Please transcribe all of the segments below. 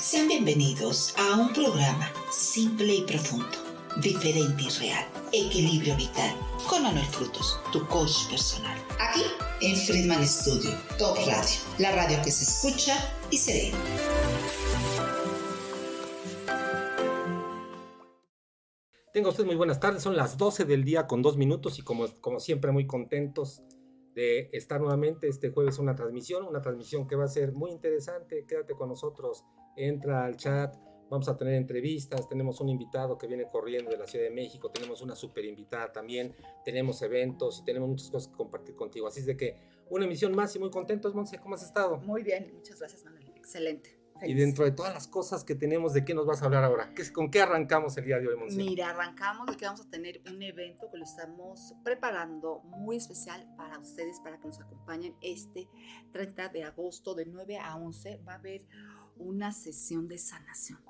Sean bienvenidos a un programa simple y profundo, diferente y real, equilibrio vital, con Manuel Frutos, tu coach personal. Aquí en Friedman Studio, Top Radio, la radio que se escucha y se ve. Tengo usted muy buenas tardes, son las 12 del día con dos minutos y como, como siempre muy contentos de estar nuevamente este jueves una transmisión, una transmisión que va a ser muy interesante, quédate con nosotros, entra al chat, vamos a tener entrevistas, tenemos un invitado que viene corriendo de la Ciudad de México, tenemos una super invitada también, tenemos eventos y tenemos muchas cosas que compartir contigo, así es de que una emisión más y muy contentos, Monse, ¿cómo has estado? Muy bien, muchas gracias Manuel, excelente. Y dentro de todas las cosas que tenemos, ¿de qué nos vas a hablar ahora? ¿Con qué arrancamos el día de hoy, Monse? Mira, arrancamos de que vamos a tener un evento que lo estamos preparando muy especial para ustedes, para que nos acompañen este 30 de agosto de 9 a 11. Va a haber una sesión de sanación,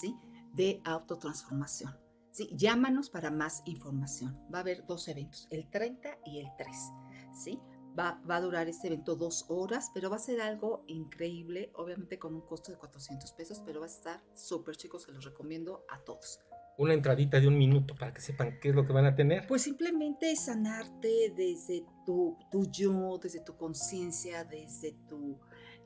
¿sí? De autotransformación. ¿sí? Llámanos para más información. Va a haber dos eventos, el 30 y el 3, ¿sí? Va, va, a durar este evento dos horas, pero va a ser algo increíble, obviamente con un costo de 400 pesos, pero va a estar súper chicos, se los recomiendo a todos. Una entradita de un minuto para que sepan qué es lo que van a tener. Pues simplemente sanarte desde tu, tu yo, desde tu conciencia, desde tu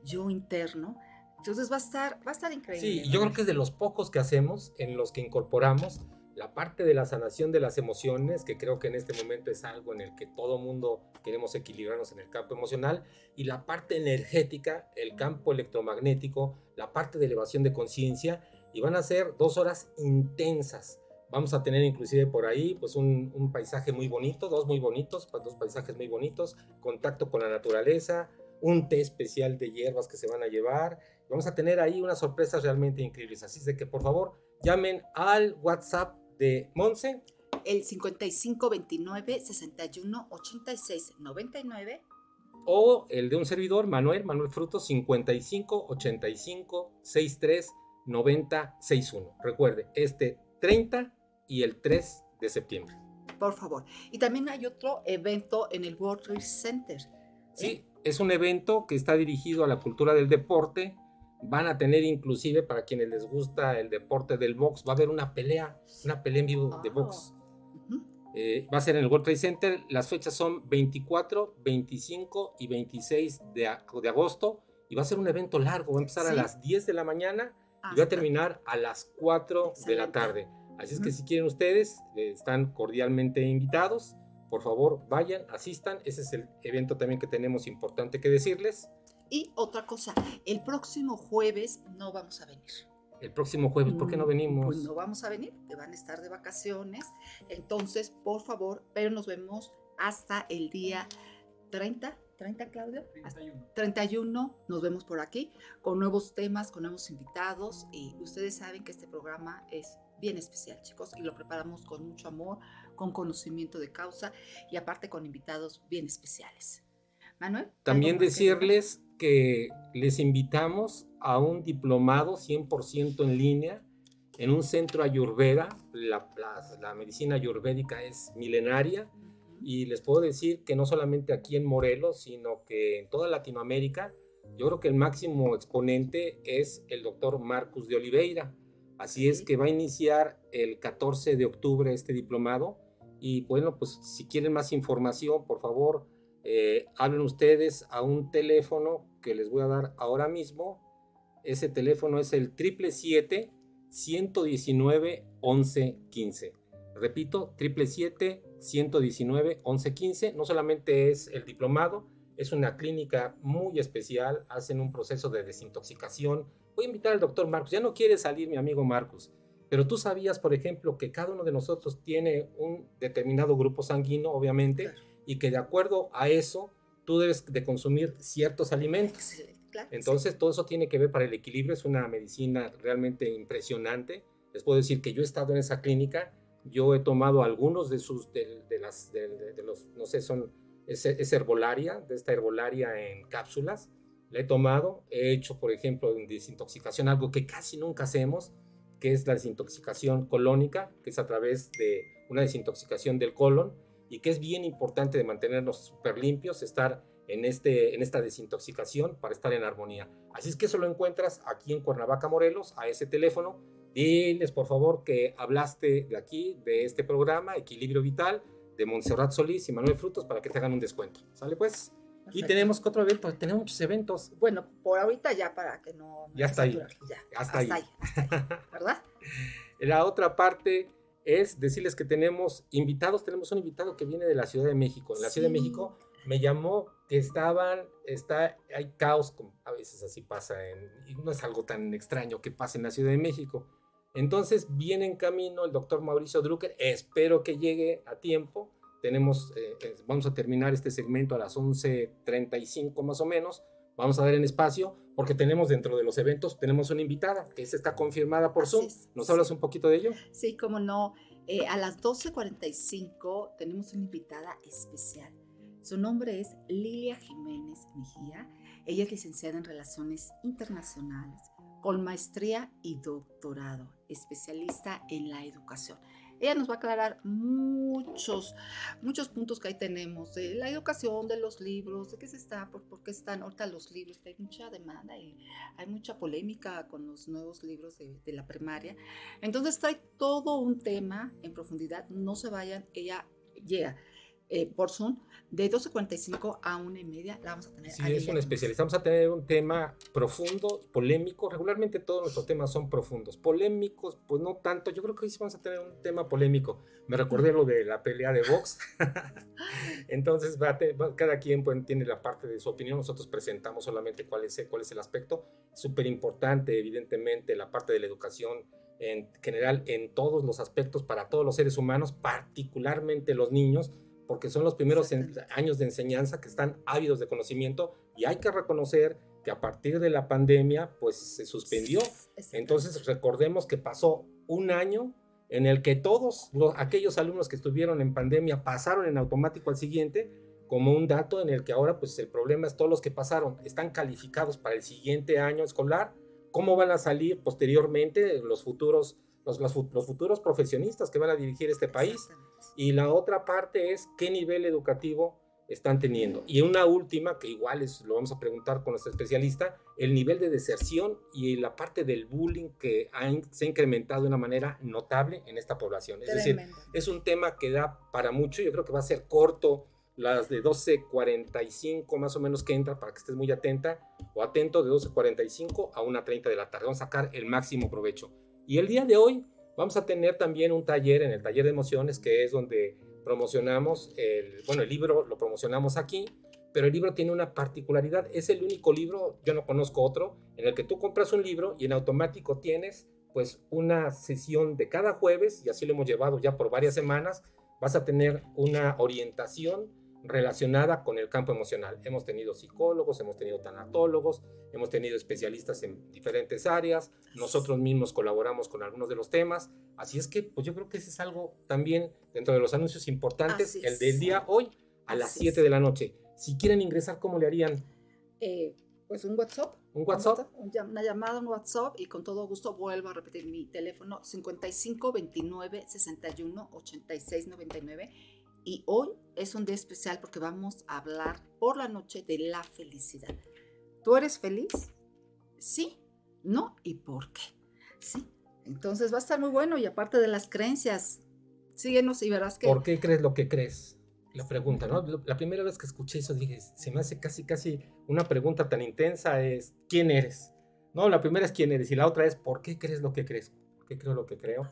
yo interno. Entonces va a estar, va a estar increíble. Sí, yo creo que es de los pocos que hacemos en los que incorporamos la parte de la sanación de las emociones, que creo que en este momento es algo en el que todo mundo queremos equilibrarnos en el campo emocional, y la parte energética, el campo electromagnético, la parte de elevación de conciencia, y van a ser dos horas intensas. Vamos a tener inclusive por ahí pues un, un paisaje muy bonito, dos muy bonitos, dos paisajes muy bonitos, contacto con la naturaleza, un té especial de hierbas que se van a llevar. Vamos a tener ahí unas sorpresas realmente increíbles. Así es de que por favor llamen al WhatsApp de Monse. El 5529 61 86 99. O el de un servidor, Manuel, Manuel Frutos, 55 85 63 90 61. Recuerde, este 30 y el 3 de septiembre. Por favor. Y también hay otro evento en el World Trade Center. Sí, es un evento que está dirigido a la cultura del deporte, van a tener inclusive para quienes les gusta el deporte del box, va a haber una pelea, una pelea en vivo de box. Uh -huh. eh, va a ser en el World Trade Center, las fechas son 24, 25 y 26 de, de agosto y va a ser un evento largo, va a empezar ¿Sí? a las 10 de la mañana Hasta. y va a terminar a las 4 Excelente. de la tarde. Así es que si quieren ustedes, eh, están cordialmente invitados. Por favor, vayan, asistan. Ese es el evento también que tenemos importante que decirles. Y otra cosa, el próximo jueves no vamos a venir. El próximo jueves, ¿por qué no venimos? Pues no vamos a venir, que van a estar de vacaciones. Entonces, por favor, pero nos vemos hasta el día 30. 30, Claudio? 31. 31, nos vemos por aquí con nuevos temas, con nuevos invitados. Y ustedes saben que este programa es bien especial, chicos, y lo preparamos con mucho amor, con conocimiento de causa y aparte con invitados bien especiales. Manuel. También decirles que les invitamos a un diplomado 100% en línea en un centro ayurveda. La, la, la, medicina ayurvédica es milenaria y les puedo decir que no solamente aquí en Morelos, sino que en toda Latinoamérica, yo creo que el máximo exponente es el doctor Marcus de Oliveira. Así es que va a iniciar el 14 de octubre este diplomado y bueno, pues si quieren más información, por favor, eh, hablen ustedes a un teléfono que les voy a dar ahora mismo. Ese teléfono es el 777-119-1115. Repito, 777-119-1115. No solamente es el diplomado, es una clínica muy especial. Hacen un proceso de desintoxicación. Voy a invitar al doctor Marcos. Ya no quiere salir mi amigo Marcos. Pero tú sabías, por ejemplo, que cada uno de nosotros tiene un determinado grupo sanguíneo, obviamente. Y que de acuerdo a eso tú debes de consumir ciertos alimentos. Claro, Entonces sí. todo eso tiene que ver para el equilibrio, es una medicina realmente impresionante. Les puedo decir que yo he estado en esa clínica, yo he tomado algunos de sus, de, de las, de, de, los, no sé, son, es, es, herbolaria, de esta herbolaria en cápsulas, la he tomado, he hecho, por ejemplo, desintoxicación, algo que casi nunca hacemos, que es la desintoxicación colónica, que es a través de una desintoxicación del colon, y que es bien importante de mantenernos súper limpios, estar en, este, en esta desintoxicación para estar en armonía. Así es que eso lo encuentras aquí en Cuernavaca, Morelos, a ese teléfono. Diles, por favor, que hablaste de aquí, de este programa, Equilibrio Vital, de Montserrat Solís y Manuel Frutos, para que te hagan un descuento. ¿Sale pues? Y tenemos otro evento, tenemos muchos eventos. Bueno, por ahorita ya para que no... Ya está ahí. Ya, hasta, ahí. ¿Verdad? La otra parte es decirles que tenemos invitados, tenemos un invitado que viene de la Ciudad de México. En la Ciudad de México me llamó que estaban, está, hay caos, a veces así pasa, y no es algo tan extraño que pase en la Ciudad de México. Entonces viene en camino el doctor Mauricio Drucker, espero que llegue a tiempo. Tenemos, eh, eh, vamos a terminar este segmento a las 11.35 más o menos. Vamos a dar en espacio porque tenemos dentro de los eventos, tenemos una invitada que está confirmada por Zoom. ¿Nos hablas un poquito de ello? Sí, cómo no. Eh, a las 12.45 tenemos una invitada especial. Su nombre es Lilia Jiménez Mejía. Ella es licenciada en Relaciones Internacionales con maestría y doctorado, especialista en la educación. Ella nos va a aclarar muchos, muchos puntos que ahí tenemos, de la educación, de los libros, de qué se está, por, qué están ahorita los libros, que hay mucha demanda y hay mucha polémica con los nuevos libros de, de la primaria. Entonces trae todo un tema en profundidad, no se vayan, ella llega. Eh, por Zoom de 12.45 a 1 y media la vamos a tener. Sí, es un especialista. Vamos a tener un tema profundo, polémico. Regularmente todos nuestros temas son profundos. Polémicos, pues no tanto. Yo creo que hoy sí vamos a tener un tema polémico. Me recordé lo de la pelea de box. Entonces, cada quien pues, tiene la parte de su opinión. Nosotros presentamos solamente cuál es, cuál es el aspecto. Súper importante, evidentemente, la parte de la educación en general en todos los aspectos para todos los seres humanos, particularmente los niños porque son los primeros años de enseñanza que están ávidos de conocimiento y hay que reconocer que a partir de la pandemia pues se suspendió. Entonces recordemos que pasó un año en el que todos los, aquellos alumnos que estuvieron en pandemia pasaron en automático al siguiente como un dato en el que ahora pues el problema es todos los que pasaron están calificados para el siguiente año escolar, cómo van a salir posteriormente los futuros los, los, futuros profesionistas que van a dirigir este país. Y la otra parte es qué nivel educativo están teniendo. Y una última, que igual es, lo vamos a preguntar con nuestra especialista, el nivel de deserción y la parte del bullying que se ha incrementado de una manera notable en esta población. Es decir, es un tema que da para mucho, yo creo que va a ser corto las de 12.45 más o menos que entra para que estés muy atenta o atento de 12.45 a 1.30 de la tarde. Vamos a sacar el máximo provecho. Y el día de hoy vamos a tener también un taller en el taller de emociones, que es donde promocionamos, el, bueno, el libro lo promocionamos aquí, pero el libro tiene una particularidad, es el único libro, yo no conozco otro, en el que tú compras un libro y en automático tienes pues una sesión de cada jueves, y así lo hemos llevado ya por varias semanas, vas a tener una orientación relacionada con el campo emocional. Hemos tenido psicólogos, hemos tenido tanatólogos, hemos tenido especialistas en diferentes áreas, nosotros mismos colaboramos con algunos de los temas, así es que pues yo creo que ese es algo también dentro de los anuncios importantes, el del día hoy a las 7 de la noche. Si quieren ingresar, ¿cómo le harían? Eh, pues un WhatsApp. ¿Un WhatsApp? Una llamada, un WhatsApp y con todo gusto vuelvo a repetir mi teléfono 55 29 61 86 99 y hoy es un día especial porque vamos a hablar por la noche de la felicidad. ¿Tú eres feliz? Sí, no y por qué. Sí. Entonces va a estar muy bueno y aparte de las creencias, síguenos y verás que... ¿Por qué crees lo que crees? La pregunta, ¿no? La primera vez que escuché eso dije, se me hace casi, casi una pregunta tan intensa es, ¿quién eres? No, la primera es quién eres y la otra es, ¿por qué crees lo que crees? ¿Por qué creo lo que creo?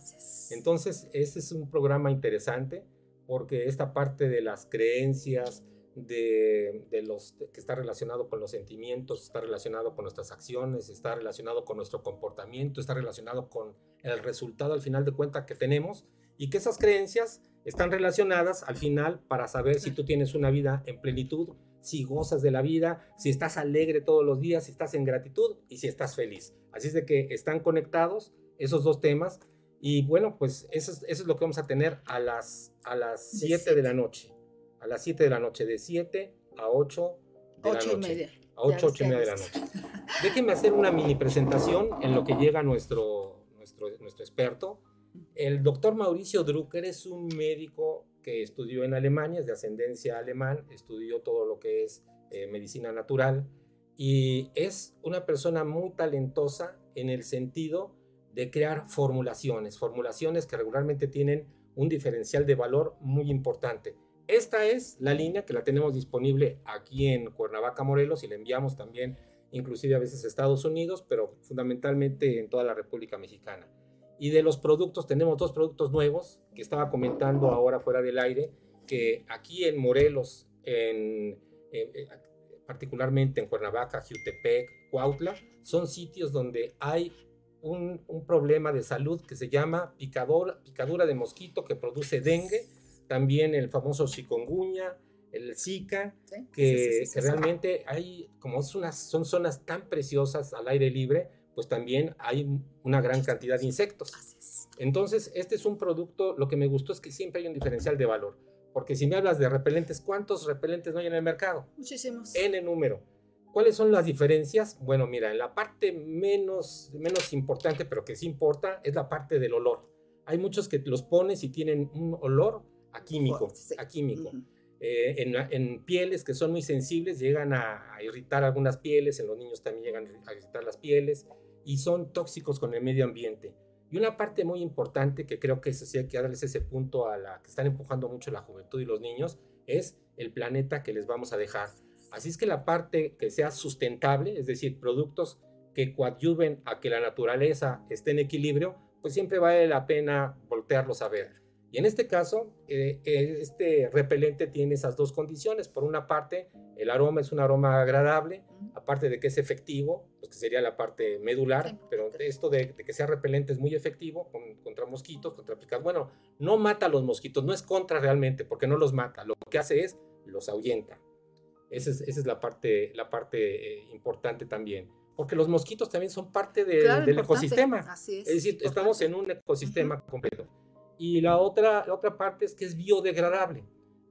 Entonces, ese es un programa interesante porque esta parte de las creencias, de, los que está relacionado con los sentimientos, está relacionado con nuestras acciones, está relacionado con nuestro comportamiento, está relacionado con el resultado al final de cuentas que tenemos y que esas creencias están relacionadas al final para saber si tú tienes una vida en plenitud, si gozas de la vida, si estás alegre todos los días, si estás en gratitud y si estás feliz. Así es de que están conectados esos dos temas y bueno, pues eso es, lo que vamos a tener a las, a las 7 de, la noche. A las 7 de la noche, de 7 a 8 de la noche. Y media. A 8, 8 y media de la noche. Déjenme hacer una mini presentación en lo que llega nuestro, nuestro, nuestro experto. El doctor Mauricio Drucker es un médico que estudió en Alemania, es de ascendencia alemán, estudió todo lo que es eh, medicina natural, y es una persona muy talentosa en el sentido de crear formulaciones, formulaciones que regularmente tienen un diferencial de valor muy importante. Esta es la línea que la tenemos disponible aquí en Cuernavaca, Morelos, y la enviamos también inclusive a veces a Estados Unidos, pero fundamentalmente en toda la República Mexicana. Y de los productos, tenemos dos productos nuevos que estaba comentando ahora fuera del aire, que aquí en Morelos, en, eh, particularmente en Cuernavaca, Jutepec, Cuautla, son sitios donde hay un, problema de salud que se llama picador, picadura de mosquito que produce dengue, también el famoso chikungunya, el Zika, que, realmente hay, como son zonas tan preciosas al aire libre, pues también hay una gran cantidad de insectos. Entonces, este es un producto, lo que me gustó es que siempre hay un diferencial de valor, porque si me hablas de repelentes, ¿cuántos repelentes no hay en el mercado? Muchísimos. En el número. ¿Cuáles son las diferencias? Bueno, mira, en la parte menos, menos importante, pero que sí importa, es la parte del olor. Hay muchos que los pones y tienen un olor a químico, a químico. Eh, en, pieles que son muy sensibles llegan a, irritar algunas pieles, en los niños también llegan a irritar las pieles y son tóxicos con el medio ambiente. Y una parte muy importante que creo que eso sí hay que darles ese punto a la que están empujando mucho la juventud y los niños es el planeta que les vamos a dejar. Así es que la parte que sea sustentable, es decir, productos que coadyuven a que la naturaleza esté en equilibrio, pues siempre vale la pena voltearlos a ver. Y en este caso, eh, eh, este repelente tiene esas dos condiciones. Por una parte, el aroma es un aroma agradable, aparte de que es efectivo, pues que sería la parte medular, pero esto de, que sea repelente es muy efectivo contra mosquitos, contra picaduras. Bueno, no mata a los mosquitos, no es contra realmente, porque no los mata. Lo que hace es los ahuyenta. Esa es, esa es la parte, la parte eh, importante también. Porque los mosquitos también son parte del ecosistema. Así es. Es decir, estamos en un ecosistema completo. Y la otra, la otra parte es que es biodegradable.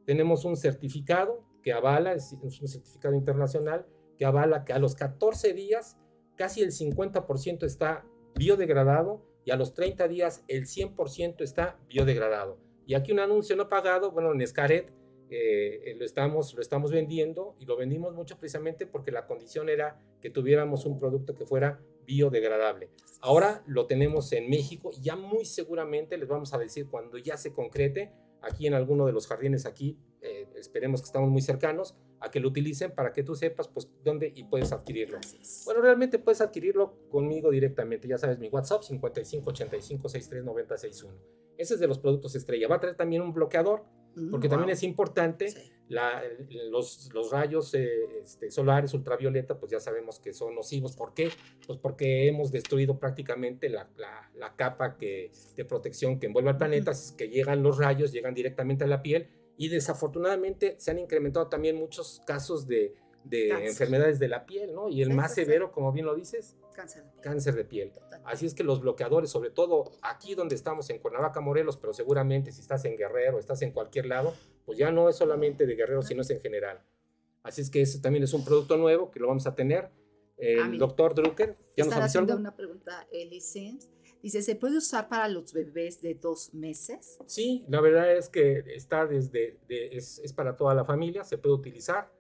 Tenemos un certificado que avala, es un certificado internacional, que avala que a los 14 días casi el 50% está biodegradado y a los 30 días el 100% está biodegradado. Y aquí un anuncio no pagado, bueno, en Escaret eh, lo, estamos, lo estamos vendiendo y lo vendimos mucho precisamente porque la condición era que tuviéramos un producto que fuera biodegradable. Ahora lo tenemos en México y ya muy seguramente les vamos a decir cuando ya se concrete aquí en alguno de los jardines aquí, eh, esperemos que estamos muy cercanos a que lo utilicen para que tú sepas pues dónde y puedes adquirirlo. Bueno, realmente puedes adquirirlo conmigo directamente, ya sabes, mi WhatsApp 55 85 63 90 61. Ese es de los productos estrella. Va a traer también un bloqueador porque también es importante, los, los, rayos eh, este, solares ultravioleta, pues ya sabemos que son nocivos. ¿Por qué? Pues porque hemos destruido prácticamente la, la, capa que, de protección que envuelve al planeta, que llegan los rayos, llegan directamente a la piel y desafortunadamente se han incrementado también muchos casos de, de enfermedades de la piel, ¿no? Y el más severo, como bien lo dices, cáncer de piel. Cáncer de piel. Así es que los bloqueadores, sobre todo aquí donde estamos en Cuernavaca, Morelos, pero seguramente si estás en Guerrero, estás en cualquier lado, pues ya no es solamente de Guerrero, sino es en general. Así es que ese también es un producto nuevo que lo vamos a tener. El doctor Drucker, ¿ya nos haciendo una pregunta, Elisens. Dice, ¿se puede usar para los bebés de dos meses? Sí, la verdad es que está desde, es, es para toda la familia, se puede utilizar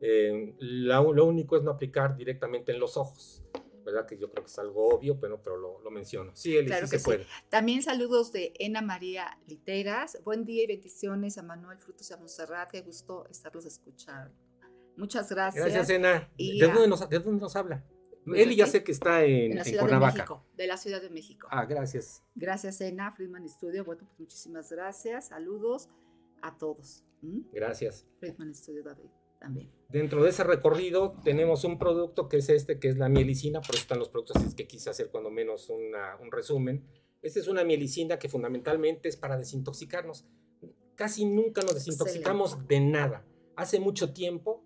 eh, lo único es no aplicar directamente en los ojos. ¿verdad? Que yo creo que es algo obvio, pero, pero lo, lo menciono. Sí, Eli, sí se puede. También saludos de Ena María Literas. Buen día y bendiciones a Manuel Frutos y a Monserrat. Qué gusto estarlos escuchando. Muchas gracias. Gracias, Ena. ¿De, dónde nos, ¿De, dónde nos, habla? Pues Eli ya sé que está en, en, la Ciudad de México, de la Ciudad de México. Ah, gracias. Gracias, Ena, Friedman Studio. Bueno, pues muchísimas gracias. Saludos a todos. ¿Mm? Gracias. Friedman Studio, David. Dentro de ese recorrido tenemos un producto que es este, que es la mielicina, por eso están los productos que quise hacer cuando menos un resumen. Esta es una mielicina que fundamentalmente es para desintoxicarnos. Casi nunca nos desintoxicamos de nada. Hace mucho tiempo,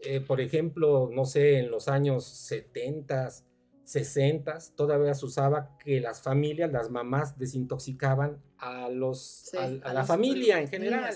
eh, por ejemplo, no sé, en los años 70, 60, todavía se usaba que las familias, las mamás desintoxicaban a, los, a, la familia en general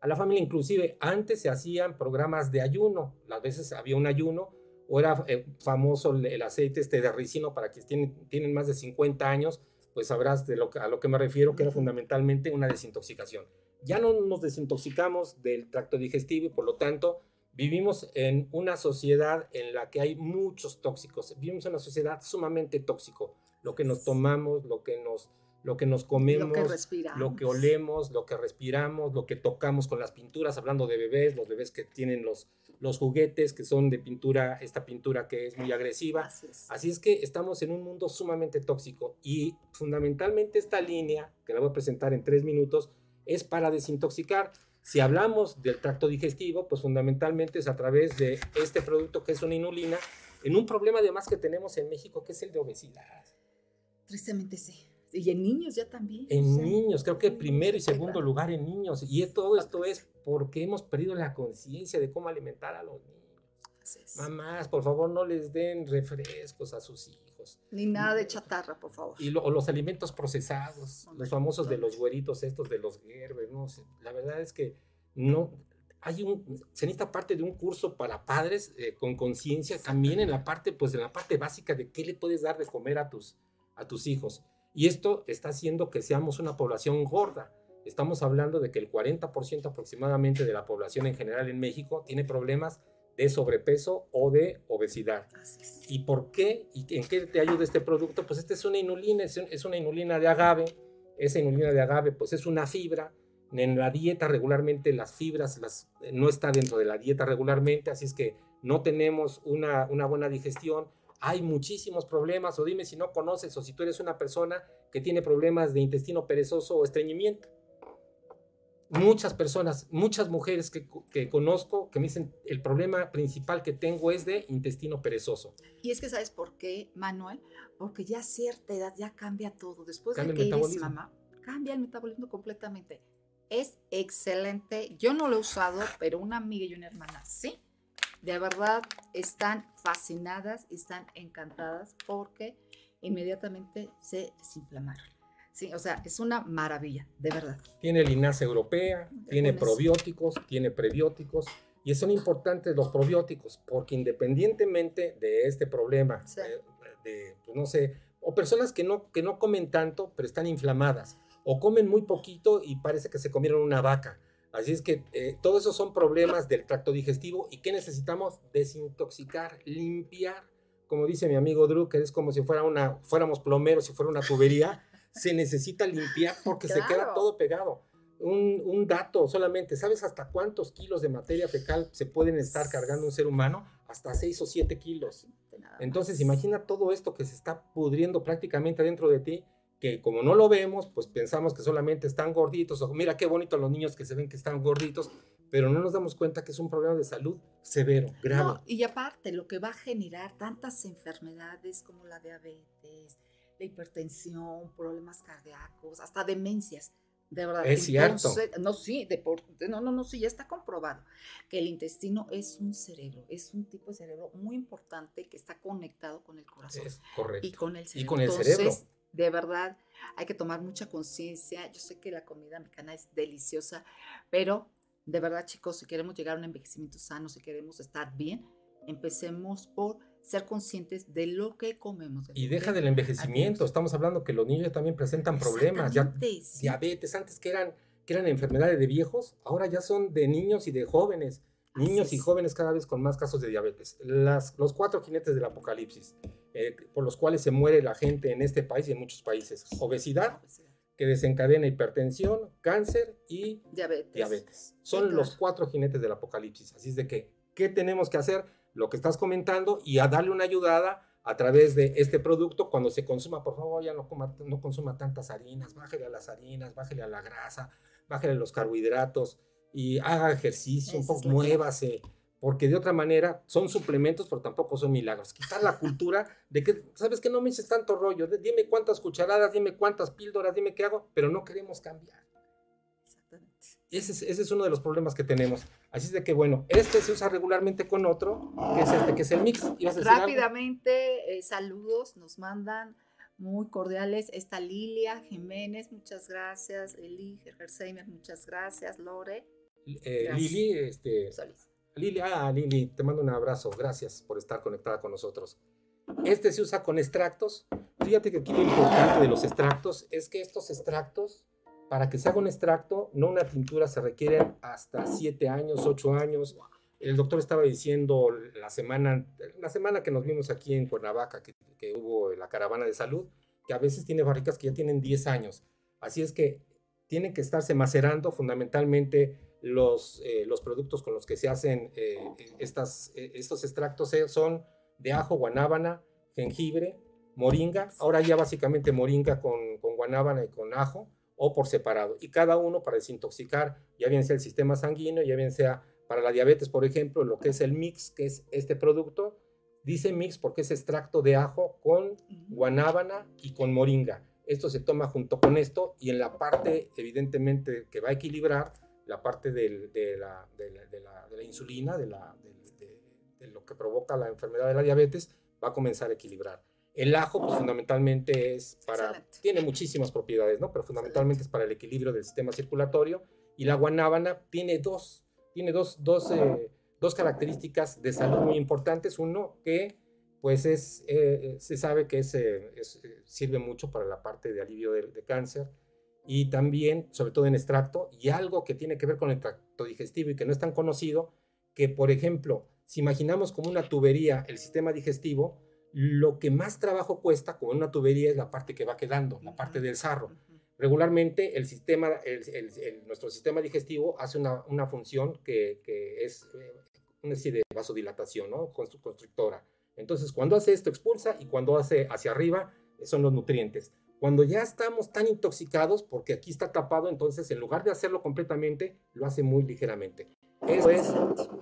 a la familia. Inclusive antes se hacían programas de ayuno, las veces había un ayuno o era eh, famoso el, aceite este de ricino para quienes tienen, tienen más de 50 años, pues sabrás de lo, a lo que me refiero, que era fundamentalmente una desintoxicación. Ya no nos desintoxicamos del tracto digestivo y por lo tanto Vivimos en una sociedad en la que hay muchos tóxicos. Vivimos en una sociedad sumamente tóxico. Lo que nos tomamos, lo que nos, lo que nos comemos, Lo que lo que olemos, lo que respiramos, lo que tocamos con las pinturas, hablando de bebés, los bebés que tienen los, los juguetes que son de pintura, esta pintura que es muy agresiva. Así es. Así es que estamos en un mundo sumamente tóxico y fundamentalmente esta línea, que la voy a presentar en tres minutos, es para desintoxicar. Si hablamos del tracto digestivo, pues fundamentalmente es a través de este producto que es una inulina, en un problema además que tenemos en México, que es el de obesidad. Tristemente sí. Y en niños ya también. En niños, creo que primero y se segundo lugar en niños. Y todo esto es porque hemos perdido la conciencia de cómo alimentar a los niños. Así es. Mamás, por favor, no les den refrescos a sus hijos. Ni nada de chatarra, por favor. Y lo- los alimentos procesados, los famosos de los güeritos estos, de los Gerber, no sé. La verdad es que no, hay un, se necesita parte de un curso para padres eh, con conciencia, también en la parte, pues en la parte básica de qué le puedes dar de comer a tus, a tus hijos. Y esto está haciendo que seamos una población gorda. Estamos hablando de que el 40% aproximadamente de la población en general en México tiene problemas de sobrepeso o de obesidad. ¿Y por qué? ¿Y en qué te ayuda este producto? Pues esta es una inulina, es, una inulina de agave. Esa inulina de agave, pues es una fibra. En la dieta regularmente las fibras las, no está dentro de la dieta regularmente, así es que no tenemos una, una buena digestión. Hay muchísimos problemas, o dime si no conoces o si tú eres una persona que tiene problemas de intestino perezoso o estreñimiento. Muchas personas, muchas mujeres que, que conozco que me dicen el problema principal que tengo es de intestino perezoso. Y es que, ¿sabes por qué, Manuel? Porque ya a cierta edad ya cambia todo. Después Cambia de que eres mamá, cambia el metabolismo completamente. Es excelente. Yo no lo he usado, pero una amiga y una hermana sí. De verdad están fascinadas y están encantadas porque inmediatamente se desinflamaron. Sí, o sea, es una maravilla, de verdad. Tiene linaza europea, tiene probióticos, tiene prebióticos. Y son importantes los probióticos porque independientemente de este problema, Sí. eh, de, pues, no sé, o personas que no, que no comen tanto, pero están inflamadas, o comen muy poquito y parece que se comieron una vaca. Así es que eh, todos esos son problemas del tracto digestivo y que necesitamos desintoxicar, limpiar. Como dice mi amigo Drew, que es como si fuera una, fuéramos plomeros, si fuera una tubería, se necesita limpiar porque se queda todo pegado. Un, un dato solamente, ¿sabes hasta cuántos kilos de materia fecal se pueden estar cargando un ser humano? Hasta 6 o 7 kilos. Entonces, imagina todo esto que se está pudriendo prácticamente dentro de ti, que como no lo vemos, pues pensamos que solamente están gorditos, o mira qué bonito los niños que se ven que están gorditos, pero no nos damos cuenta que es un problema de salud severo, grave. No, y aparte, lo que va a generar tantas enfermedades como la diabetes, la hipertensión, problemas cardíacos, hasta demencias. De verdad. Es cierto. Entonces, No, sí, de por- no, no, no, sí, ya está comprobado que el intestino es un cerebro, es un tipo de cerebro muy importante que está conectado con el corazón Es correcto. y con el cerebro. con el Entonces, cerebro. De verdad, hay que tomar mucha conciencia. Yo sé que la comida mexicana es deliciosa, pero de verdad, chicos, si queremos llegar a un envejecimiento sano, si queremos estar bien, empecemos por ser conscientes de lo que comemos. de Y deja que del envejecimiento, hacemos. estamos hablando que los niños también presentan problemas, ya sí. diabetes, antes que eran, que eran enfermedades de viejos, ahora ya son de niños y de jóvenes. Niños y es. jóvenes cada vez con más casos de diabetes. Las, los cuatro jinetes del apocalipsis, eh, por los cuales se muere la gente en este país y en muchos países. Obesidad, que desencadena hipertensión, cáncer y Diabetes. diabetes. Son claro. los cuatro jinetes del apocalipsis. Así es de que, ¿qué tenemos que hacer? Lo que estás comentando y a darle una ayudada a través de este producto cuando se consuma. Por favor, ya no, coma, no consuma tantas harinas, bájele a las harinas, bájele a la grasa, bájele a los carbohidratos y haga ejercicio, un poco muévase. Porque de otra manera son suplementos, pero tampoco son milagros. Quitar la cultura de que, ¿sabes que No me eches tanto rollo. de- Dime cuántas cucharadas, dime cuántas píldoras, dime qué hago, pero no queremos cambiar. Exactamente. Ese es, ese es uno de los problemas que tenemos. Así es de que, bueno, este se usa regularmente con otro, que es este, que es el mix. Rápidamente, eh, saludos, nos mandan muy cordiales. Esta Lilia Jiménez, muchas gracias. Eli Gersheimer, muchas gracias. Lore Eh. Lili, este, Solís. Lili, ah, Lili, te mando un abrazo. Gracias por estar conectada con nosotros. Este se usa con extractos. Fíjate que aquí lo importante de los extractos es que estos extractos, para que se haga un extracto, no una tintura, se requieren hasta 7 años, 8 años. El doctor estaba diciendo la semana, la semana que nos vimos aquí en Cuernavaca, que, que hubo la caravana de salud, que a veces tiene barricas que ya tienen 10 años. Así es que tienen que estarse macerando fundamentalmente los, eh, los productos con los que se hacen eh, estas, eh, estos extractos son de ajo, guanábana, jengibre, moringa, ahora ya básicamente moringa con, con guanábana y con ajo o por separado, y cada uno para desintoxicar, ya bien sea el sistema sanguíneo, ya bien sea para la diabetes, por ejemplo, lo que es el mix, que es este producto, dice mix porque es extracto de ajo con guanábana y con moringa. Esto se toma junto con esto y en la parte, evidentemente, que va a equilibrar, la parte de, la, insulina, de, lo que provoca la enfermedad de la diabetes, va a comenzar a equilibrar. El ajo, pues fundamentalmente es para, tiene muchísimas propiedades, ¿no? Pero fundamentalmente es para el equilibrio del sistema circulatorio. Y la guanábana tiene dos, tiene dos, dos, eh, dos características de salud muy importantes. Uno, que pues es, eh, se sabe que es, eh, sirve mucho para la parte de alivio de, de, cáncer y también, sobre todo en extracto, y algo que tiene que ver con el tracto digestivo y que no es tan conocido, que por ejemplo, si imaginamos como una tubería el sistema digestivo, lo que más trabajo cuesta como una tubería es la parte que va quedando, la parte del sarro. Regularmente el sistema, nuestro sistema digestivo hace una, una función que, que, es eh, una especie de vasodilatación, ¿no? Constructora. Entonces, cuando hace esto, expulsa y cuando hace hacia arriba, son los nutrientes. Cuando ya estamos tan intoxicados, porque aquí está tapado, entonces en lugar de hacerlo completamente, lo hace muy ligeramente. Eso es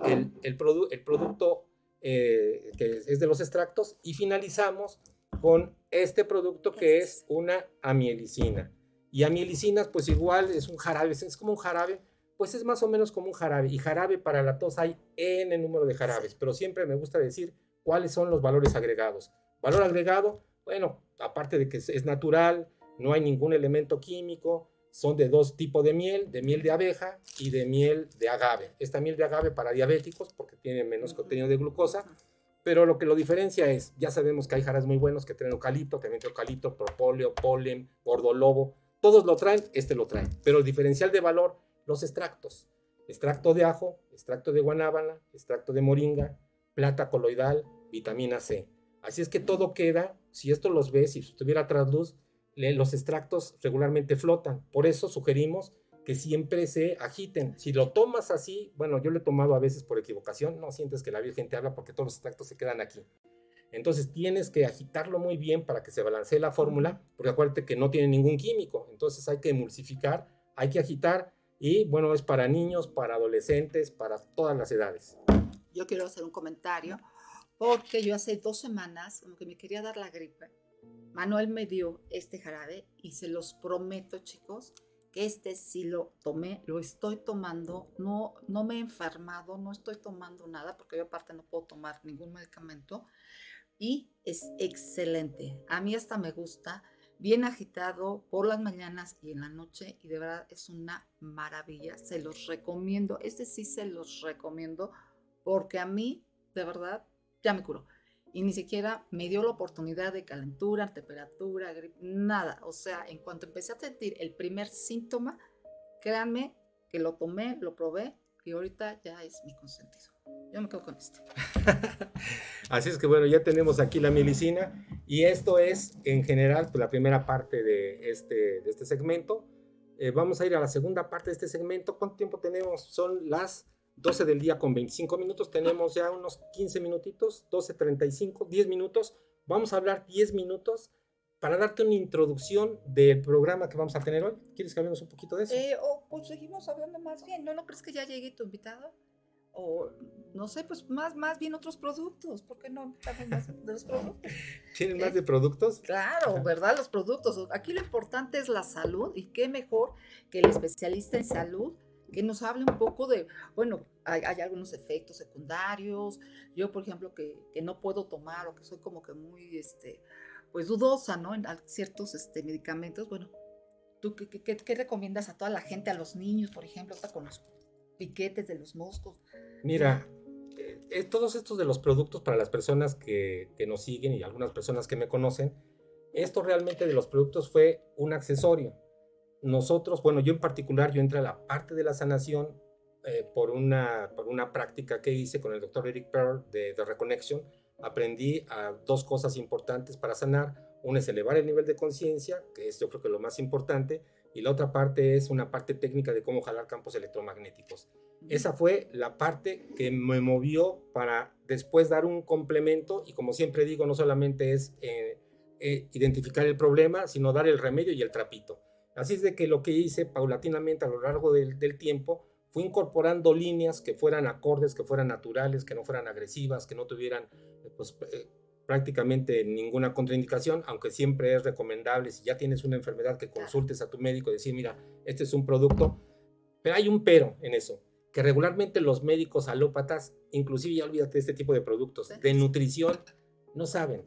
el, el, el producto eh, que es de los extractos. Y finalizamos con este producto que es una amielicina. Y amielicinas, pues igual es un jarabe, es como un jarabe, pues es más o menos como un jarabe. Y jarabe para la tos hay N número de jarabes, pero siempre me gusta decir cuáles son los valores agregados. Valor agregado, bueno, aparte de que es natural, no hay ningún elemento químico, son de dos tipos de miel, de miel de abeja y de miel de agave. Esta miel de agave para diabéticos porque tiene menos contenido de glucosa, pero lo que lo diferencia es, ya sabemos que hay jarabes muy buenos que tienen eucalipto, también eucalipto, propóleo, polen, gordolobo, todos lo traen, este lo trae, pero el diferencial de valor, los extractos. Extracto de ajo, extracto de guanábana, extracto de moringa, plata coloidal, vitamina C. Así es que todo queda, si esto los ves, si estuviera tras luz, los extractos regularmente flotan. Por eso sugerimos que siempre se agiten. Si lo tomas así, bueno, yo lo he tomado a veces por equivocación, no sientes que la Virgen te habla porque todos los extractos se quedan aquí. Entonces tienes que agitarlo muy bien para que se balancee la fórmula, porque acuérdate que no tiene ningún químico. Entonces hay que emulsificar, hay que agitar y bueno, es para niños, para adolescentes, para todas las edades. Yo quiero hacer un comentario porque yo hace dos semanas como que me quería dar la gripe. Manuel me dio este jarabe y se los prometo, chicos, que este sí lo tomé, lo estoy tomando, no, no me he enfermado, no estoy tomando nada porque yo aparte no puedo tomar ningún medicamento y es excelente. A mí hasta me gusta, bien agitado por las mañanas y en la noche y de verdad es una maravilla. Se los recomiendo, este sí se los recomiendo porque a mí de verdad ya me curó. Y ni siquiera me dio la oportunidad de calentura, temperatura, nada. O sea, en cuanto empecé a sentir el primer síntoma, créanme que lo tomé, lo probé y ahorita ya es mi consentido. Yo me quedo con esto. Así es que bueno, ya tenemos aquí la milicina y esto es en general pues, la primera parte de este, de este segmento. Eh, vamos a ir a la segunda parte de este segmento. ¿Cuánto tiempo tenemos? Son las 12 del día con 25 minutos, tenemos ya unos 15 minutitos, 12.35, 10 minutos. Vamos a hablar 10 minutos para darte una introducción del programa que vamos a tener hoy. ¿Quieres que hablemos un poquito de eso? Eh, o pues seguimos hablando más bien, ¿no? ¿No crees que ya llegue tu invitado? O no sé, pues más, más bien otros productos. ¿Por qué no más de los productos? ¿Tienen más de productos? Claro, ¿verdad? Los productos. Aquí lo importante es la salud y qué mejor que el especialista en salud que nos hable un poco de, bueno, hay, algunos efectos secundarios, yo por ejemplo que, que, no puedo tomar o que soy como que muy, este, pues dudosa, ¿no? En ciertos este, medicamentos, bueno, ¿tú qué, qué, qué, recomiendas a toda la gente, a los niños, por ejemplo, hasta con los piquetes de los moscos? Mira, eh, eh, todos estos de los productos para las personas que, que nos siguen y algunas personas que me conocen, esto realmente de los productos fue un accesorio nosotros, bueno, yo en particular, yo entré a la parte de la sanación eh, por, una, por una práctica que hice con el doctor Eric Pearl de The Reconnection, aprendí a dos cosas importantes para sanar. Una es elevar el nivel de conciencia, que es yo creo que lo más importante, y la otra parte es una parte técnica de cómo jalar campos electromagnéticos. Esa fue la parte que me movió para después dar un complemento y como siempre digo, no solamente es eh, eh, identificar el problema, sino dar el remedio y el trapito. Así es de que lo que hice paulatinamente a lo largo del, del tiempo fue incorporando líneas que fueran acordes, que fueran naturales, que no fueran agresivas, que no tuvieran pues, eh, prácticamente ninguna contraindicación, aunque siempre es recomendable, si ya tienes una enfermedad, que consultes a tu médico y decir, mira, este es un producto, pero hay un pero en eso, que regularmente los médicos alópatas, inclusive ya olvídate de este tipo de productos, de nutrición, no saben.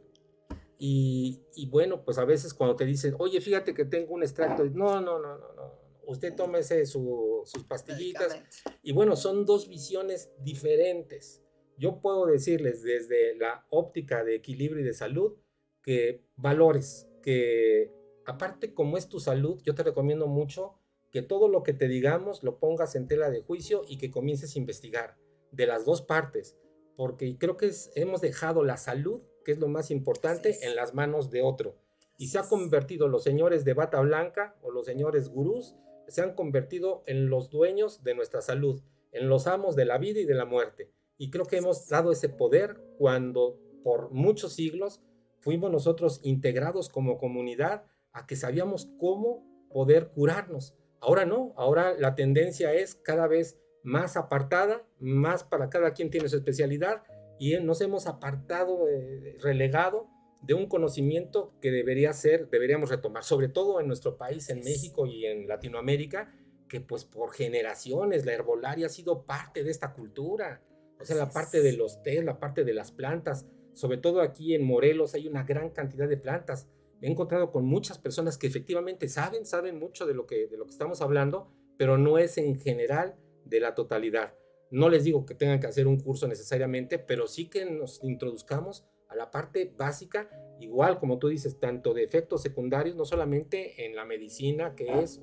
Y, y, bueno, pues a veces cuando te dicen, oye, fíjate que tengo un extracto, no, no, no, no, no, usted tómese su, sus pastillitas. Y bueno, son dos visiones diferentes yo puedo decirles desde la óptica de equilibrio y de salud que valores, que aparte como es tu salud, yo te recomiendo mucho que todo lo que te digamos lo pongas en tela de juicio y que comiences a investigar de las dos partes, porque creo que hemos dejado la salud, que es lo más importante, en las manos de otro. Y se ha convertido los señores de bata blanca o los señores gurús, se han convertido en los dueños de nuestra salud, en los amos de la vida y de la muerte. Y creo que hemos dado ese poder cuando por muchos siglos fuimos nosotros integrados como comunidad a que sabíamos cómo poder curarnos. Ahora no, ahora la tendencia es cada vez más apartada, más para cada quien tiene su especialidad y nos hemos apartado, eh, relegado de un conocimiento que debería ser, deberíamos retomar, sobre todo en nuestro país, en México y en Latinoamérica, que pues por generaciones la herbolaria ha sido parte de esta cultura. O sea, la parte de los tés, la parte de las plantas, sobre todo aquí en Morelos hay una gran cantidad de plantas. Me he encontrado con muchas personas que efectivamente saben, saben mucho de lo que, de lo que estamos hablando, pero no es en general de la totalidad. No les digo que tengan que hacer un curso necesariamente, pero sí que nos introduzcamos a la parte básica, igual como tú dices, tanto de efectos secundarios, no solamente en la medicina, que es,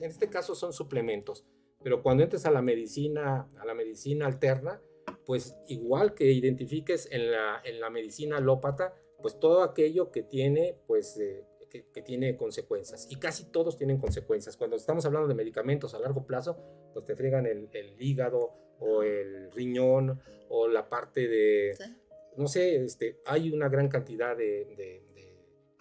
en este caso son suplementos, pero cuando entres a la medicina, a la medicina alterna, pues igual que identifiques en la, en la medicina alópata, pues todo aquello que tiene, pues, eh, que, tiene consecuencias. Y casi todos tienen consecuencias. Cuando estamos hablando de medicamentos a largo plazo, pues te fregan el, hígado o el riñón o la parte de, no sé, este, hay una gran cantidad de, de,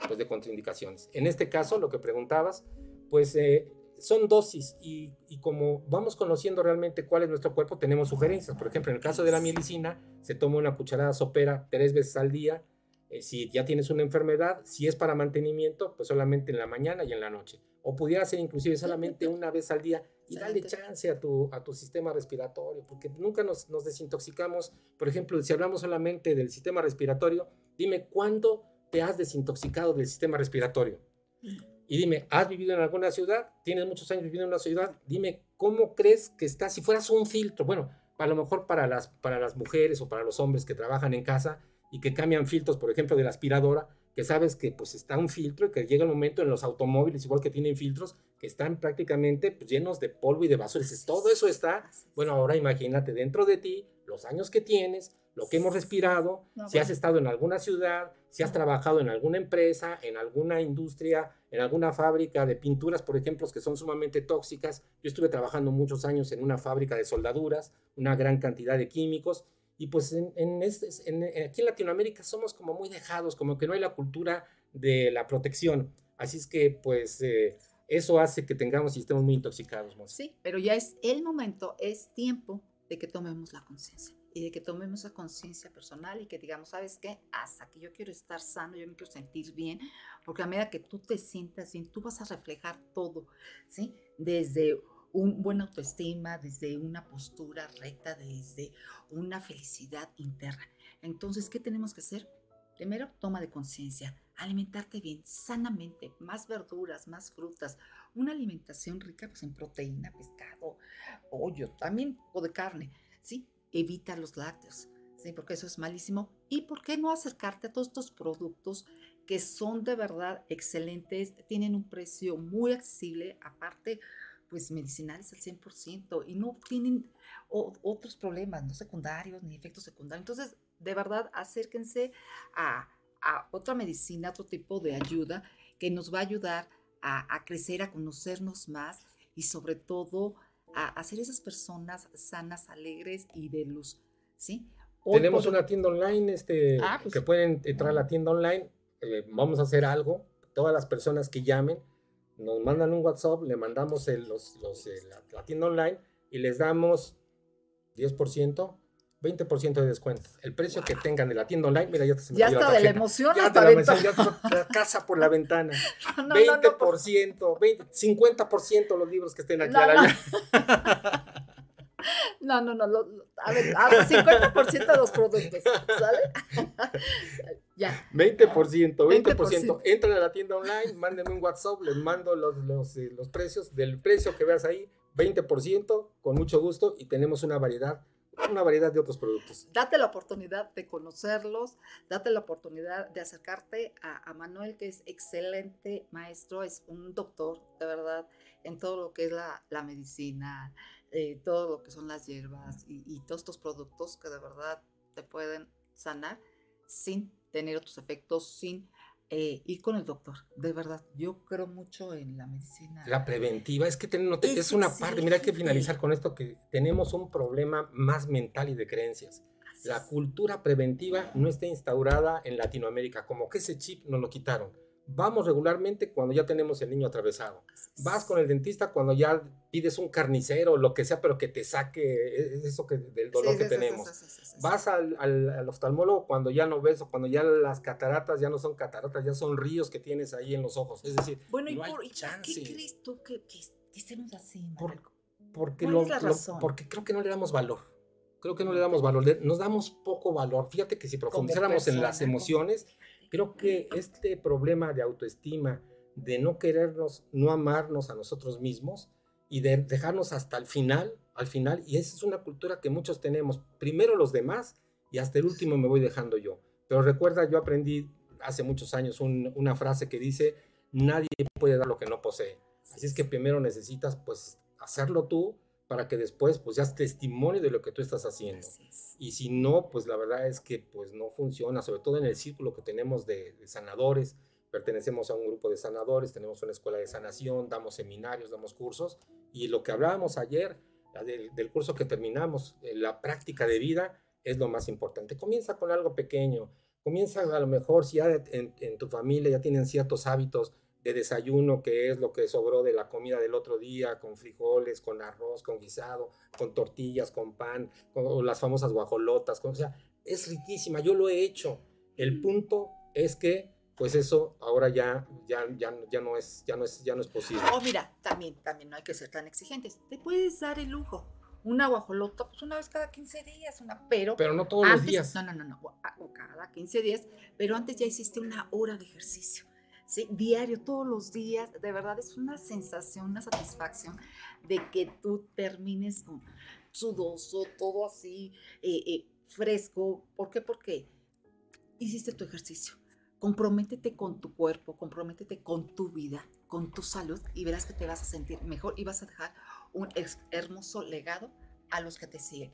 pues de contraindicaciones. En este caso, lo que preguntabas, pues eh, son dosis y, como vamos conociendo realmente cuál es nuestro cuerpo, tenemos sugerencias. Por ejemplo, en el caso de la mielicina, se toma una cucharada sopera tres veces al día. Eh, si ya tienes una enfermedad, si es para mantenimiento, pues solamente en la mañana y en la noche. O pudiera ser inclusive solamente una vez al día y dale chance a tu, a tu sistema respiratorio, porque nunca nos, nos desintoxicamos. Por ejemplo, si hablamos solamente del sistema respiratorio, dime cuándo te has desintoxicado del sistema respiratorio. Y dime, ¿has vivido en alguna ciudad? ¿Tienes muchos años viviendo en una ciudad? Dime, ¿cómo crees que está? Si fueras un filtro, bueno, a lo mejor para las, para las mujeres o para los hombres que trabajan en casa y que cambian filtros, por ejemplo, de la aspiradora, que sabes que pues está un filtro y que llega el momento en los automóviles, igual que tienen filtros, que están prácticamente pues, llenos de polvo y de basura. todo eso está, bueno, ahora imagínate dentro de ti los años que tienes, lo que hemos respirado, si has estado en alguna ciudad, si has trabajado en alguna empresa, en alguna industria, en alguna fábrica de pinturas, por ejemplo, que son sumamente tóxicas. Yo estuve trabajando muchos años en una fábrica de soldaduras, una gran cantidad de químicos, y pues en, este, aquí en Latinoamérica somos como muy dejados, como que no hay la cultura de la protección. Así es que pues eh, eso hace que tengamos y estemos muy intoxicados. Sí, pero ya es el momento, es tiempo de que tomemos la conciencia y de que tomemos esa conciencia personal y que digamos, ¿sabes qué? Hasta que yo quiero estar sano, yo me quiero sentir bien, porque a medida que tú te sientas bien, tú vas a reflejar todo, ¿sí? Desde un buena autoestima, desde una postura recta, desde una felicidad interna. Entonces, ¿qué tenemos que hacer? Primero, toma de conciencia, alimentarte bien, sanamente, más verduras, más frutas, una alimentación rica pues, en proteína, pescado, pollo, también o de carne, ¿sí? evita los lácteos, ¿sí? porque eso es malísimo. ¿Y por qué no acercarte a todos estos productos que son de verdad excelentes, tienen un precio muy accesible, aparte, pues medicinales al 100% y no tienen otros problemas, no secundarios ni efectos secundarios. Entonces, de verdad, acérquense a, otra medicina, otro tipo de ayuda que nos va a ayudar a, crecer, a conocernos más y sobre todo a, hacer esas personas sanas, alegres y de luz, ¿sí? Tenemos una tienda online este, ah, pues que pueden entrar a la tienda online. Eh, vamos a hacer algo. Todas las personas que llamen, nos mandan un WhatsApp, le mandamos el, los, los, eh, la, tienda online y les damos 10%, 20% de descuento. El precio que tengan de la tienda online, mira, ya se me Ya está de la emoción, ya está la emoción, ya casa por la ventana. 20%, 20, 50% los libros que estén aquí a la No, no, no. a ver, 50% de los productos, ¿sale? ya. 20%, 20%. Entran a la tienda online, mándenme un WhatsApp, les mando los, los, eh, los precios, del precio que veas ahí, 20%, con mucho gusto, y tenemos una variedad una variedad de otros productos. Date la oportunidad de conocerlos, date la oportunidad de acercarte a, a, Manuel, que es excelente maestro, es un doctor, de verdad, en todo lo que es la, la medicina, eh, todo lo que son las hierbas y, todos estos productos que de verdad te pueden sanar sin tener otros efectos, sin eh, ir con el doctor. De verdad, yo creo mucho en la medicina. La preventiva, es que es, una parte, mira, hay que finalizar con esto, que tenemos un problema más mental y de creencias. la cultura preventiva no está instaurada en Latinoamérica, como que ese chip nos lo quitaron Vamos regularmente cuando ya tenemos el niño atravesado. Vas con el dentista cuando ya pides un carnicero, lo que sea, pero que te saque e-, eso que, del dolor que tenemos. Vas al, al, oftalmólogo cuando ya no ves o cuando ya las cataratas ya no son cataratas, ya son ríos que tienes ahí en los ojos. Es decir, bueno, ¿y, por, qué crees tú que, que, estemos así? porque, porque creo que no le damos valor. Creo que no le damos valor. Nos damos poco valor. Fíjate que si profundizáramos en las emociones, Creo que este problema de autoestima, de no querernos, no amarnos a nosotros mismos y de dejarnos hasta el final, al final, y esa es una cultura que muchos tenemos, primero los demás y hasta el último me voy dejando yo. Pero recuerda, yo aprendí hace muchos años una frase que dice, nadie puede dar lo que no posee. Así es que primero necesitas pues hacerlo tú para que después pues seas testimonio de lo que tú estás haciendo. Y si no, pues la verdad es que pues no funciona, sobre todo en el círculo que tenemos de, sanadores. Pertenecemos a un grupo de sanadores, tenemos una escuela de sanación, damos seminarios, damos cursos. Y lo que hablábamos ayer, del, curso que terminamos, eh, la práctica de vida es lo más importante. Comienza con algo pequeño, comienza a lo mejor si ya en, en tu familia ya tienen ciertos hábitos, de desayuno, que es lo que sobró de la comida del otro día, con frijoles, con arroz, con guisado, con tortillas, con pan, con las famosas guajolotas, o sea, es riquísima, yo lo he hecho. El punto es que pues eso ahora ya, ya, ya, ya, no es, ya, no es, ya no es posible. Oh, mira, también, también no hay que ser tan exigentes. Te puedes dar el lujo. Una guajolota, pues una vez cada 15 días, una, pero... Pero no todos los días. No, no, no, no, cada 15 días, pero antes ya hiciste una hora de ejercicio diario, todos los días, de verdad es una sensación, una satisfacción de que tú termines con sudoso, todo así, eh, eh, fresco. ¿Por qué? Porque hiciste tu ejercicio. Comprométete con tu cuerpo, comprométete con tu vida, con tu salud y verás que te vas a sentir mejor y vas a dejar un hermoso legado a los que te siguen.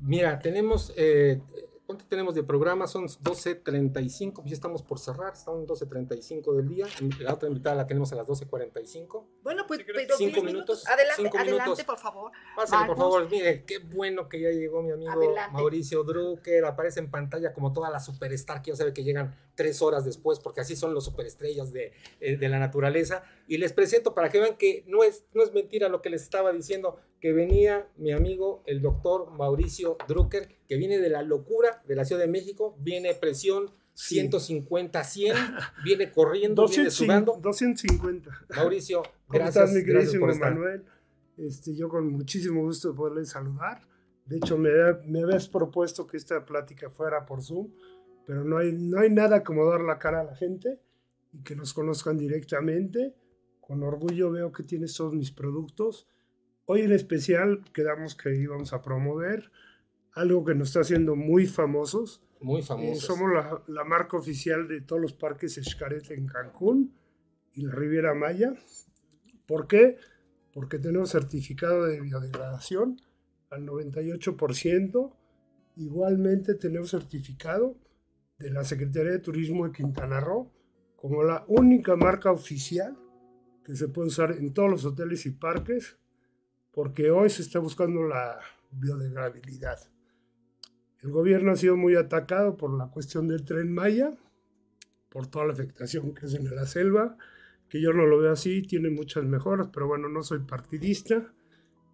Mira, tenemos eh, ¿Cuánto tenemos de programa? Son 12.35, pues ya estamos por cerrar, estamos 12.35 del día. La otra invitada la tenemos a las 12.45. Bueno, pues, pero cinco minutos. Adelante, adelante, por favor. Pásale, por favor. Mire, qué bueno que ya llegó mi amigo Mauricio Drucker. Aparece en pantalla como toda la superstar que ya sabe que llegan tres horas después, porque así son los superestrellas de, eh, de la naturaleza. Y les presento para que vean que no es, no es mentira lo que les estaba diciendo que venía mi amigo el doctor Mauricio Drucker, que viene de la locura de la Ciudad de México, viene presión 150, 100, viene corriendo, viene sudando. 250. Mauricio, gracias. mi queridísimo Manuel? Este, yo con muchísimo gusto de poderle saludar. De hecho, me, me habías propuesto que esta plática fuera por Zoom, pero no hay, no hay nada como dar la cara a la gente y que nos conozcan directamente. Con orgullo veo que tienes todos mis productos Hoy en especial quedamos que íbamos a promover algo que nos está haciendo muy famosos. Muy eh, famosos. somos la, marca oficial de todos los parques Xcaret en Cancún y la Riviera Maya. ¿Por qué? Porque tenemos certificado de biodegradación al 98%. Igualmente tenemos certificado de la Secretaría de Turismo de Quintana Roo como la única marca oficial que se puede usar en todos los hoteles y parques, porque hoy se está buscando la biodegradabilidad. El gobierno ha sido muy atacado por la cuestión del tren Maya, por toda la afectación que es en la selva, que yo no lo veo así, tiene muchas mejoras, pero bueno, no soy partidista.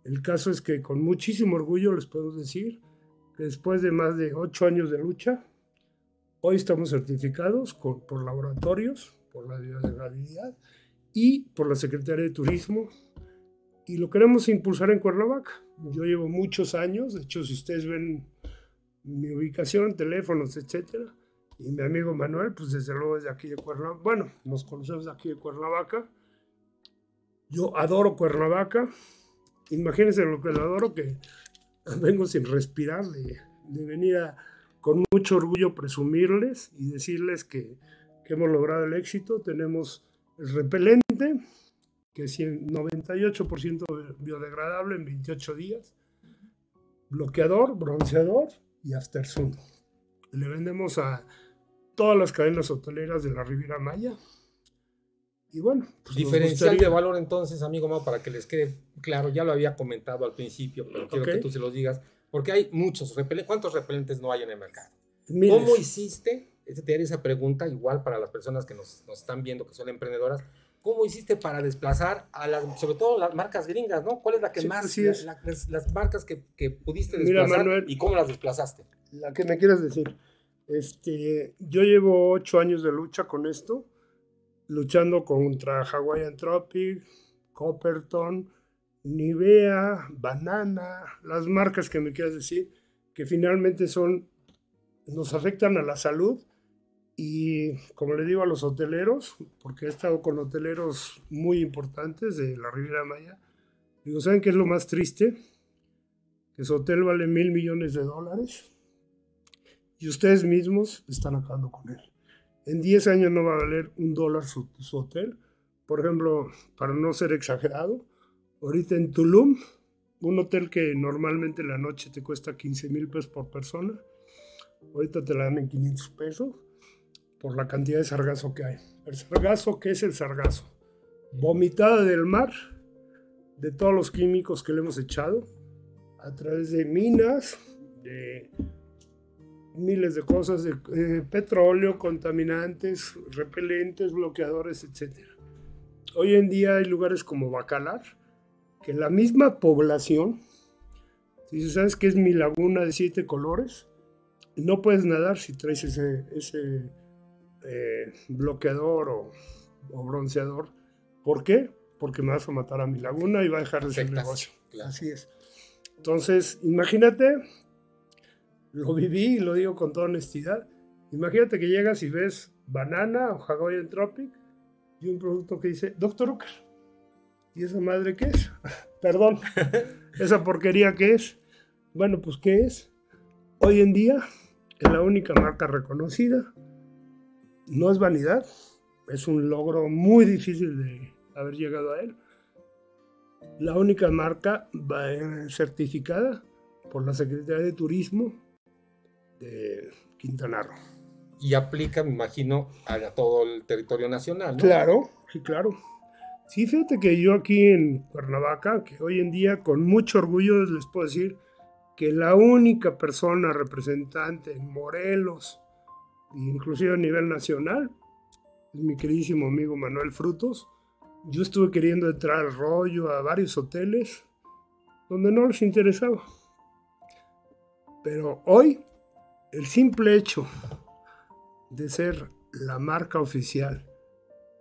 El caso es que con muchísimo orgullo les puedo decir que después de más de ocho años de lucha, hoy estamos certificados por laboratorios, por la biodegradabilidad y por la Secretaría de Turismo y lo queremos impulsar en Cuernavaca. Yo llevo muchos años, de hecho si ustedes ven mi ubicación, teléfonos, etcétera, y mi amigo Manuel, pues desde luego es de aquí de Cuernavaca, bueno, nos conocemos de aquí de Cuernavaca. Yo adoro Cuernavaca, imagínense lo que lo adoro, que vengo sin respirar, de, venir con mucho orgullo presumirles y decirles que, que hemos logrado el éxito, tenemos repelente, que es 98% biodegradable en 28 días, bloqueador, bronceador y after zoom. Le vendemos a todas las cadenas hoteleras de la Riviera Maya. Y bueno, pues diferencial de valor entonces, amigo Mau, para que les quede claro, ya lo había comentado al principio, pero quiero que tú se los digas, porque hay muchos repelentes. ¿Cuántos repelentes no hay en el mercado? ¿Cómo hiciste te haría esa pregunta igual para las personas que nos, están viendo, que son emprendedoras. ¿Cómo hiciste para desplazar a las, sobre todo las marcas gringas, ¿no? ¿Cuál es la que más, las, marcas que, que pudiste desplazar y cómo las desplazaste? La que me quieras decir. Este, yo llevo ocho años de lucha con esto, luchando contra Hawaiian Tropic, Copperton, Nivea, Banana, las marcas que me quieras decir, que finalmente son, nos afectan a la salud y como le digo a los hoteleros, porque he estado con hoteleros muy importantes de la Riviera Maya, digo, ¿saben qué es lo más triste? Que su hotel vale mil millones de dólares y ustedes mismos están acabando con él. En 10 años no va a valer un dólar su, su hotel. Por ejemplo, para no ser exagerado, ahorita en Tulum, un hotel que normalmente la noche te cuesta 15 mil pesos por persona, ahorita te la dan en 500 pesos por la cantidad de sargazo que hay. El sargazo, ¿qué es el sargazo? Vomitada del mar, de todos los químicos que le hemos echado, a través de minas, de miles de cosas, de eh, petróleo, contaminantes, repelentes, bloqueadores, etc. Hoy en día hay lugares como Bacalar, que la misma población, si sabes que es mi laguna de siete colores, no puedes nadar si traes ese, ese eh, bloqueador o, bronceador. ¿Por qué? Porque me vas a matar a mi laguna y va a dejar de ser negocio. Así es. Entonces, imagínate, lo viví y lo digo con toda honestidad. Imagínate que llegas y ves banana o Hawaiian Tropic y un producto que dice Dr. Ucker. ¿Y esa madre qué es? Perdón, esa porquería qué es. Bueno, pues ¿qué es? Hoy en día es la única marca reconocida no es vanidad, es un logro muy difícil de haber llegado a él. La única marca certificada por la Secretaría de Turismo de Quintana Roo. Y aplica, me imagino, a todo el territorio nacional. Claro, sí, claro. Sí, fíjate que yo aquí en Cuernavaca, que hoy en día con mucho orgullo les puedo decir que la única persona representante en Morelos, inclusive a nivel nacional, mi queridísimo amigo Manuel Frutos. Yo estuve queriendo entrar al rollo a varios hoteles donde no les interesaba. Pero hoy, el simple hecho de ser la marca oficial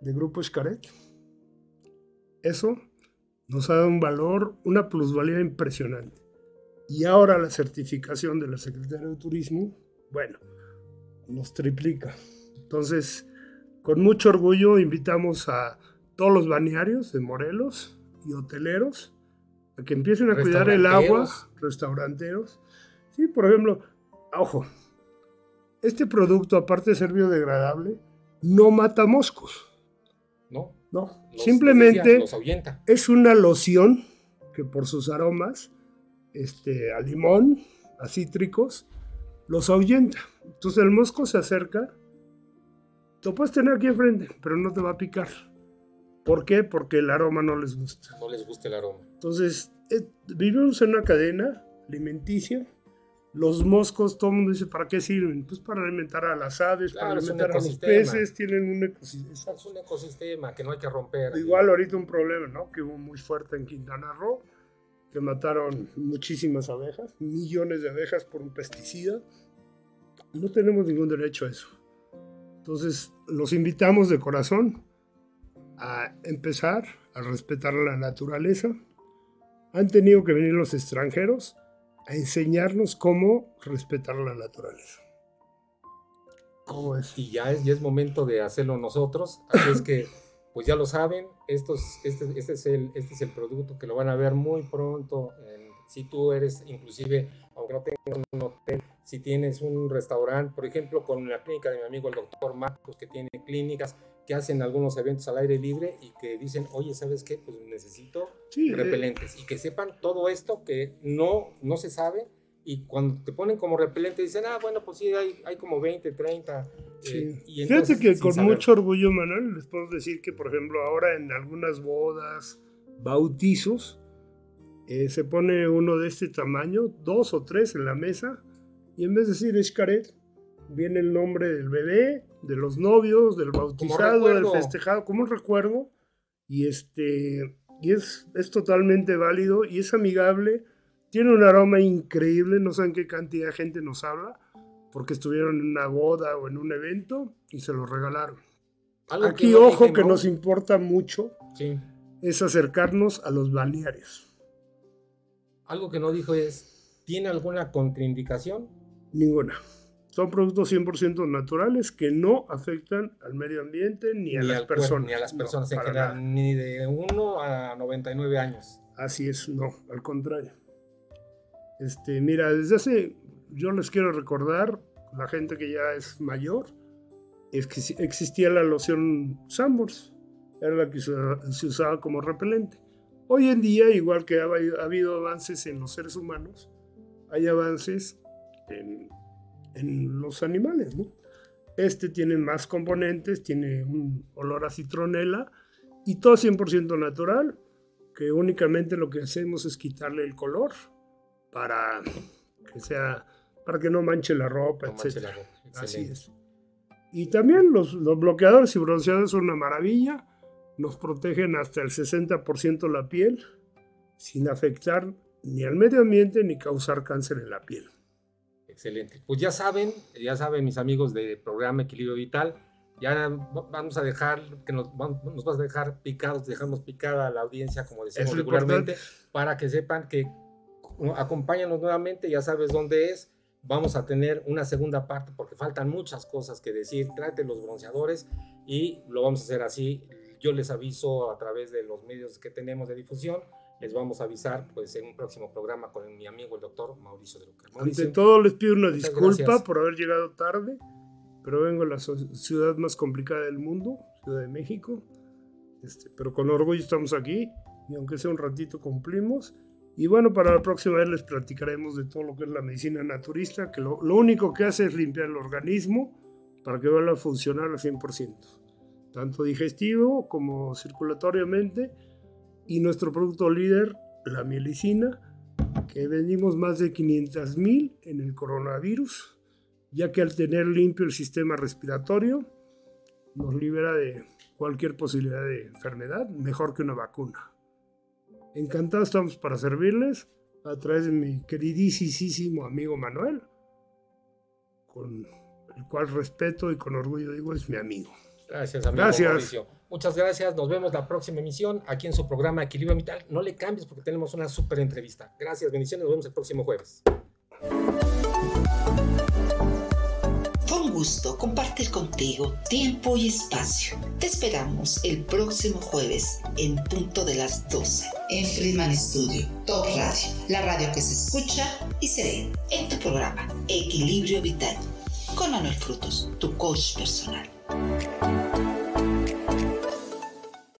de Grupo Escaret, eso nos ha dado un valor, una plusvalía impresionante. Y ahora la certificación de la Secretaría de Turismo, bueno, nos triplica. Entonces, con mucho orgullo invitamos a todos los balnearios de Morelos y hoteleros a que empiecen a cuidar el agua, restauranteros. Sí, por ejemplo, ojo, este producto, aparte de ser biodegradable, no mata moscos. No. No, Los- simplemente los es una loción que por sus aromas, este, a limón, a cítricos, los ahuyenta. Entonces el mosco se acerca, lo puedes tener aquí enfrente, pero no te va a picar. ¿Por qué? Porque el aroma no les gusta. No les gusta el aroma. Entonces, eh, vivimos en una cadena alimenticia. Los moscos, todo el mundo dice, ¿para qué sirven? Pues para alimentar a las aves, Claro, para alimentar a los peces, tienen un ecosistema. Es un ecosistema que no hay que romper. Igual ahorita un problema, ¿no? Que hubo muy fuerte en Quintana Roo, que mataron muchísimas abejas, millones de abejas por un pesticida. No tenemos ningún derecho a eso. Entonces, los invitamos de corazón a empezar a respetar la naturaleza. Han tenido que venir los extranjeros a enseñarnos cómo respetar la naturaleza. ¿Cómo es? y ya es, ya es momento de hacerlo nosotros. Así es que, pues ya lo saben, estos, este, este, es el, este es el producto que lo van a ver muy pronto. en- si tú eres, inclusive, aunque no tengas un hotel, si tienes un restaurante, por ejemplo, con la clínica de mi amigo el doctor Marcos, que tiene clínicas que hacen algunos eventos al aire libre y que dicen, oye, ¿sabes qué? Pues necesito Sí, eh, repelentes y que sepan todo esto que no, no se sabe y cuando te ponen como repelente dicen, ah, bueno, pues sí, hay, hay como 20, 30. eh, Sí. y Fíjate entonces, que sin con saber. mucho orgullo, Manuel, les puedo decir que, por ejemplo, ahora en algunas bodas, bautizos, eh, se pone uno de este tamaño, dos o tres en la mesa, y en vez de decir Xcaret, viene el nombre del bebé, de los novios, del bautizado, del festejado, como un recuerdo, y este y es, es totalmente válido y es amigable, tiene un aroma increíble, no saben qué cantidad de gente nos habla, porque estuvieron en una boda o en un evento y se los regalaron. Algo que Aquí, no ojo, que ¿no? nos importa mucho Sí. es acercarnos a los balnearios. Algo que no dijo es, ¿tiene alguna contraindicación? Ninguna. Son productos 100% naturales que no afectan al medio ambiente ni a Ni las cuerpo, personas. ni a las No, personas en para general, nada. ni de 1 a 99 años. Así es, no, al contrario. Este, mira, desde hace, yo les quiero recordar, la gente que ya es mayor, es que existía la loción Sambors, era la que se usaba como repelente. Hoy en día, igual que ha, ha habido avances en los seres humanos, hay avances en, en los animales, ¿no? Este tiene más componentes, tiene un olor a citronela y todo 100% natural, que únicamente lo que hacemos es quitarle el color para que sea para que no manche la ropa, No etc. la ropa. Así es. Y también los, los bloqueadores y bronceadores son una maravilla, nos protegen hasta el 60% la piel sin afectar ni al medio ambiente ni causar cáncer en la piel. Excelente. Pues ya saben, ya saben mis amigos del programa Equilibrio Vital, ya va- vamos a dejar, que nos, nos vas a dejar picados, dejamos picada a la audiencia, como decimos Es regularmente, para que sepan que acompáñanos nuevamente, ya sabes dónde es. Vamos a tener una segunda parte porque faltan muchas cosas que decir. Trate los bronceadores y lo vamos a hacer así. Yo les aviso a través de los medios que tenemos de difusión. Les vamos a avisar pues en un próximo programa con mi amigo el doctor Mauricio de Luca. Ante Mauricio, todo les pido una disculpa gracias. por haber llegado tarde, pero vengo a la so- ciudad más complicada del mundo, Ciudad de México. Este, pero con orgullo estamos aquí y aunque sea un ratito cumplimos. Y bueno, para la próxima vez les platicaremos de todo lo que es la medicina naturista, que lo, lo único que hace es limpiar el organismo para que vuelva a funcionar al 100%, tanto digestivo como circulatoriamente. Y nuestro producto líder, la mielicina, que vendimos más de 500 mil en el coronavirus, ya que al tener limpio el sistema respiratorio, nos libera de cualquier posibilidad de enfermedad, mejor que una vacuna. Encantados estamos para servirles a través de mi queridísimo amigo Manuel, con el cual respeto y con orgullo digo es mi amigo. Gracias, amigo Gracias. Mauricio. Muchas gracias. Nos vemos la próxima emisión aquí en su programa Equilibrio Vital. No le cambies porque tenemos una súper entrevista. Gracias, bendiciones. Nos vemos el próximo jueves. Fue un gusto compartir contigo tiempo y espacio. Te esperamos el próximo jueves en punto de las 12 en Friedman Studio, Top Radio, la radio que se escucha y se ve en tu programa Equilibrio Vital con Manuel Frutos, tu coach personal.